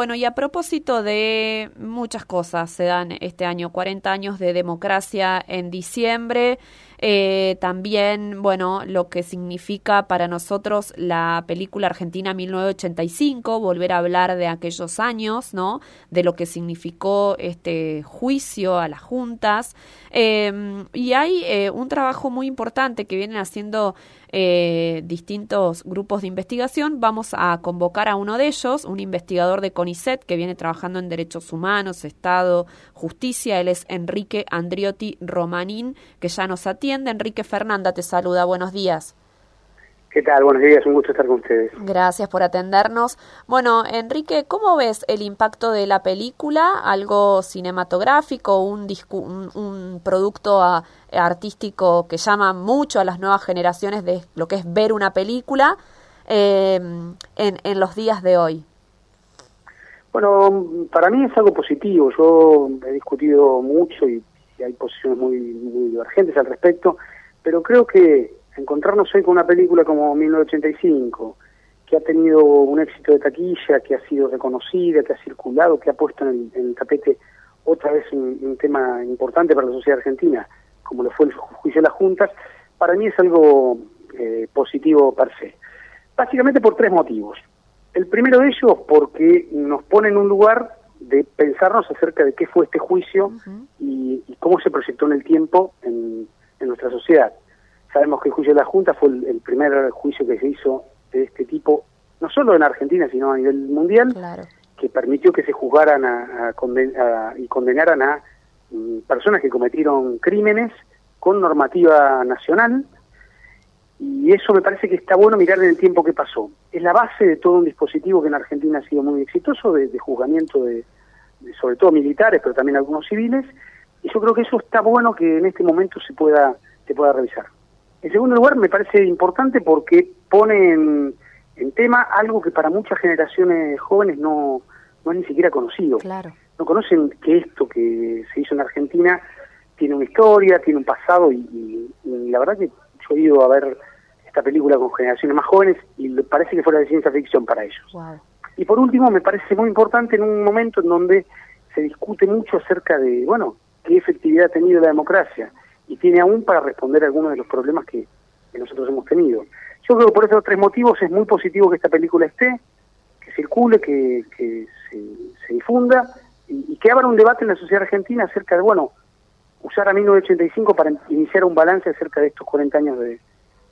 Bueno, y a propósito de muchas cosas, se dan este año 40 años de democracia en diciembre. Eh, también, bueno, lo que significa para nosotros la película argentina 1985, volver a hablar de aquellos años, ¿no? De lo que significó este juicio a las juntas. Em, y hay eh, un trabajo muy importante que vienen haciendo eh, distintos grupos de investigación. Vamos a convocar a uno de ellos, un investigador de CONICET que viene trabajando en derechos humanos, Estado, justicia. Él es Enrique Andriotti Romanín, que ya nos atiende Enrique Fernanda te saluda. Buenos días. ¿Qué tal? Buenos días, un gusto estar con ustedes. Gracias por atendernos. Bueno, Enrique, ¿cómo ves el impacto de la película? ¿Algo cinematográfico, un, un, producto ah, artístico que llama mucho a las nuevas generaciones de lo que es ver una película em, en, los días de hoy? Bueno, para mí es algo positivo. Yo he discutido mucho y hay posiciones muy, muy divergentes al respecto, pero creo que encontrarnos hoy con una película como 1985, que ha tenido un éxito de taquilla, que ha sido reconocida, que ha circulado, que ha puesto en el, tapete otra vez un, tema importante para la sociedad argentina, como lo fue el juicio de las juntas, para mí es algo eh, positivo per se. Básicamente por tres motivos. El primero de ellos porque nos pone en un lugar de pensarnos acerca de qué fue este juicio y, cómo se proyectó en el tiempo en, nuestra sociedad. Sabemos que el juicio de la Junta fue el, primer juicio que se hizo de este tipo, no solo en Argentina, sino a nivel mundial, que permitió que se juzgaran a, y condenaran a mm, personas que cometieron crímenes con normativa nacional, y eso me parece que está bueno mirar en el tiempo que pasó. Es la base de todo un dispositivo que en Argentina ha sido muy exitoso, de, juzgamiento de, sobre todo militares, pero también algunos civiles, y yo creo que eso está bueno que en este momento se pueda, se pueda revisar. En segundo lugar, me parece importante porque pone en, tema algo que para muchas generaciones jóvenes no, no es ni siquiera conocido. Claro. No conocen que esto que se hizo en Argentina tiene una historia, tiene un pasado, y, y la verdad que yo he ido a ver esta película con generaciones más jóvenes y parece que fuera de ciencia ficción para ellos. Y por último, me parece muy importante en un momento en donde se discute mucho acerca de, bueno, qué efectividad ha tenido la democracia y tiene aún para responder algunos de los problemas que, nosotros hemos tenido. Yo creo que por esos tres motivos es muy positivo que esta película esté, que circule, que, se, difunda y, que abra un debate en la sociedad argentina acerca de, bueno, usar a 1985 para iniciar un balance acerca de estos 40 años de,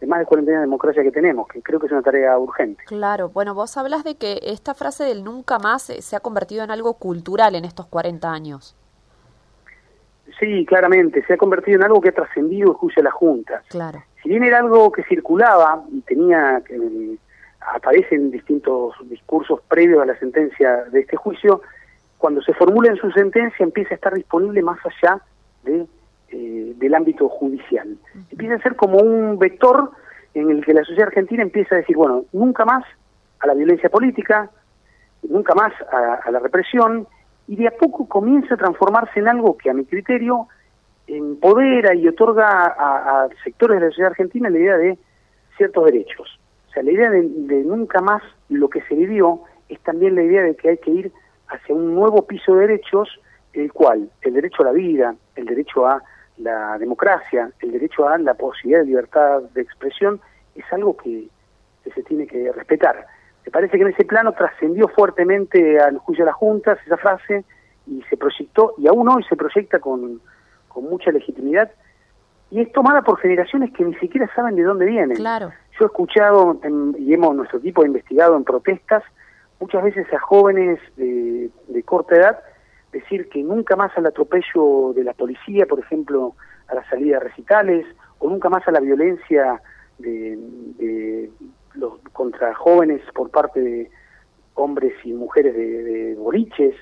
de más de 40 años de democracia que tenemos, que creo que es una tarea urgente. Claro, bueno, vos hablas de que esta frase del nunca más se ha convertido en algo cultural en estos 40 años. Sí, claramente, se ha convertido en algo que ha trascendido el juicio de la Junta. Claro. Si bien era algo que circulaba y tenía, que aparece en distintos discursos previos a la sentencia de este juicio, cuando se formula en su sentencia empieza a estar disponible más allá de eh, del ámbito judicial. Empieza a ser como un vector en el que la sociedad argentina empieza a decir, bueno, nunca más a la violencia política, nunca más a, la represión, y de a poco comienza a transformarse en algo que a mi criterio empodera y otorga a, sectores de la sociedad argentina la idea de ciertos derechos. O sea, la idea de, de nunca más lo que se vivió es también la idea de que hay que ir hacia un nuevo piso de derechos, el cual el derecho a la vida, el derecho a la democracia, el derecho a la posibilidad de libertad de expresión, es algo que, se tiene que respetar. Me parece que en ese plano trascendió fuertemente al juicio de las juntas esa frase y se proyectó, y aún hoy se proyecta con, con mucha legitimidad, y es tomada por generaciones que ni siquiera saben de dónde vienen. Claro. Yo he escuchado, y hemos, nuestro equipo ha investigado en protestas, muchas veces a jóvenes de, de corta edad, decir que nunca más al atropello de la policía, por ejemplo, a la salida de recitales, o nunca más a la violencia de, los contra jóvenes por parte de hombres y mujeres de, boliches,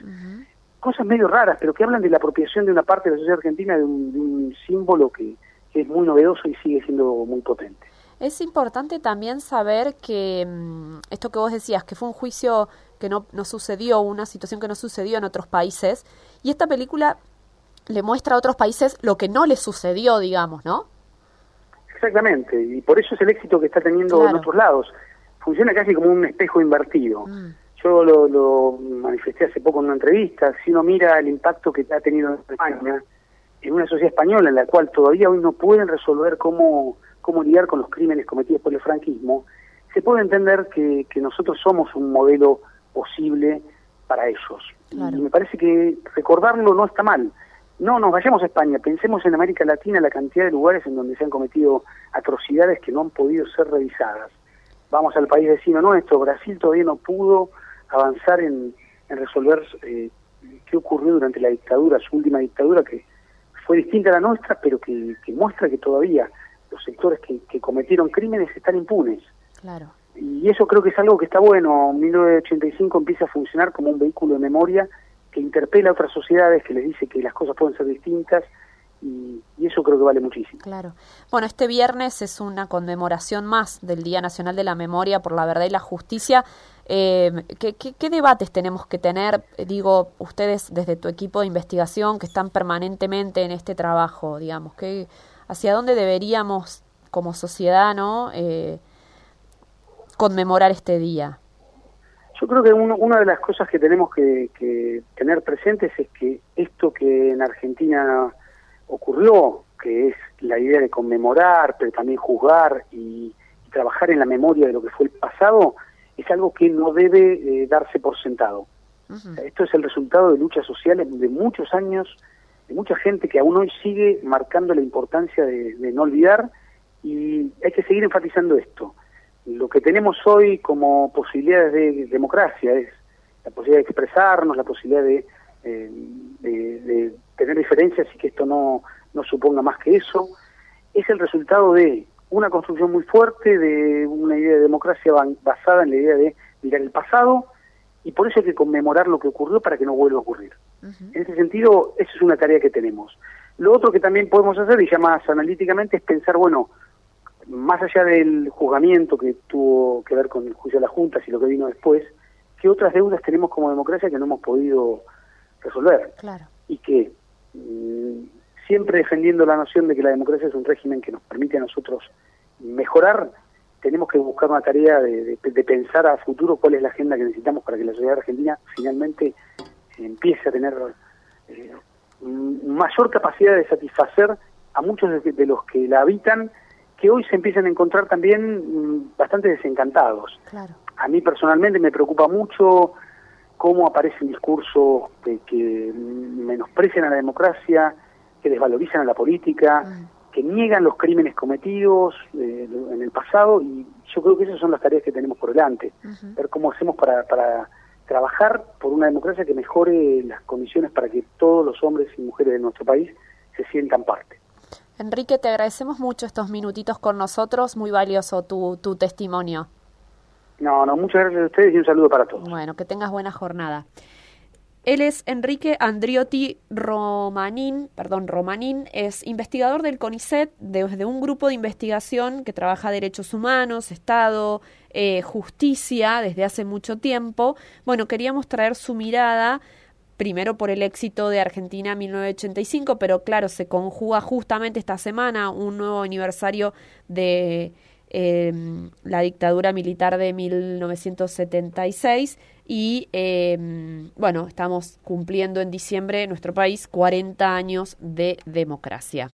cosas medio raras, pero que hablan de la apropiación de una parte de la sociedad argentina de un, símbolo que es muy novedoso y sigue siendo muy potente. Es importante también saber que mm, esto que vos decías, que fue un juicio que no, no sucedió, una situación que no sucedió en otros países, y esta película le muestra a otros países lo que no les sucedió, digamos, ¿no? Exactamente, y por eso es el éxito que está teniendo en otros lados. Funciona casi como un espejo invertido. Mm. Yo yo lo, lo, manifesté hace poco en una entrevista, si uno mira el impacto que ha tenido en España, en una sociedad española en la cual todavía hoy no pueden resolver cómo, cómo lidiar con los crímenes cometidos por el franquismo, se puede entender que, que nosotros somos un modelo posible para ellos. Y me parece que recordarlo no está mal. No nos vayamos a España, pensemos en América Latina la cantidad de lugares en donde se han cometido atrocidades que no han podido ser revisadas. Vamos al país vecino nuestro, Brasil todavía no pudo avanzar en, resolver eh, qué ocurrió durante la dictadura, su última dictadura, que fue distinta a la nuestra, pero que, muestra que todavía los sectores que, que cometieron crímenes están impunes. Claro. Y eso creo que es algo que está bueno. 1985 empieza a funcionar como un vehículo de memoria que interpela a otras sociedades, que les dice que las cosas pueden ser distintas y, eso creo que vale muchísimo. Claro. Bueno, este viernes es una conmemoración más del Día Nacional de la Memoria por la Verdad y la Justicia. Eh, ¿qué, qué, debates tenemos que tener, digo, ustedes desde tu equipo de investigación que están permanentemente en este trabajo, digamos, que hacia dónde deberíamos como sociedad, ¿no? Eh, conmemorar este día? Yo creo que una de las cosas que tenemos que, tener presentes es que esto que en Argentina ocurrió, que es la idea de conmemorar, pero también juzgar y, trabajar en la memoria de lo que fue el pasado, es algo que no debe eh, darse por sentado. esto es el resultado de luchas sociales de muchos años, de mucha gente que aún hoy sigue marcando la importancia de no olvidar y hay que seguir enfatizando esto. Lo que tenemos hoy como posibilidades de democracia es la posibilidad de expresarnos, la posibilidad de, eh, de, tener diferencias y que esto no, no suponga más que eso, es el resultado de una construcción muy fuerte, de una idea de democracia basada en la idea de mirar el pasado y por eso hay que conmemorar lo que ocurrió para que no vuelva a ocurrir. En ese sentido, esa es una tarea que tenemos. Lo otro que también podemos hacer, y ya más analíticamente, es pensar, bueno, más allá del juzgamiento que tuvo que ver con el juicio de las juntas y lo que vino después, ¿qué otras deudas tenemos como democracia que no hemos podido resolver? Claro. Y que, mm, siempre defendiendo la noción de que la democracia es un régimen que nos permite a nosotros mejorar, tenemos que buscar una tarea de, pensar a futuro cuál es la agenda que necesitamos para que la sociedad argentina finalmente empiece a tener eh, mayor capacidad de satisfacer a muchos de los que la habitan que hoy se empiezan a encontrar también mm, bastante desencantados. A mí personalmente me preocupa mucho cómo aparecen discursos que, que menosprecian a la democracia, que desvalorizan a la política, mm. que niegan los crímenes cometidos eh, en el pasado y yo creo que esas son las tareas que tenemos por delante. Ver cómo hacemos para, para trabajar por una democracia que mejore las condiciones para que todos los hombres y mujeres de nuestro país se sientan parte. Enrique, te agradecemos mucho estos minutitos con nosotros, muy valioso tu, tu testimonio. No, no, muchas gracias a ustedes y un saludo para todos. Bueno, que tengas buena jornada. Él es Enrique Andriotti Romanín, perdón, Romanín, es investigador del CONICET, desde un grupo de investigación que trabaja derechos humanos, Estado, eh, justicia desde hace mucho tiempo. Bueno, queríamos traer su mirada primero por el éxito de Argentina 1985, pero claro, se conjuga justamente esta semana un nuevo aniversario de em, la dictadura militar de 1976 y em, bueno, estamos cumpliendo en diciembre nuestro país 40 años de democracia.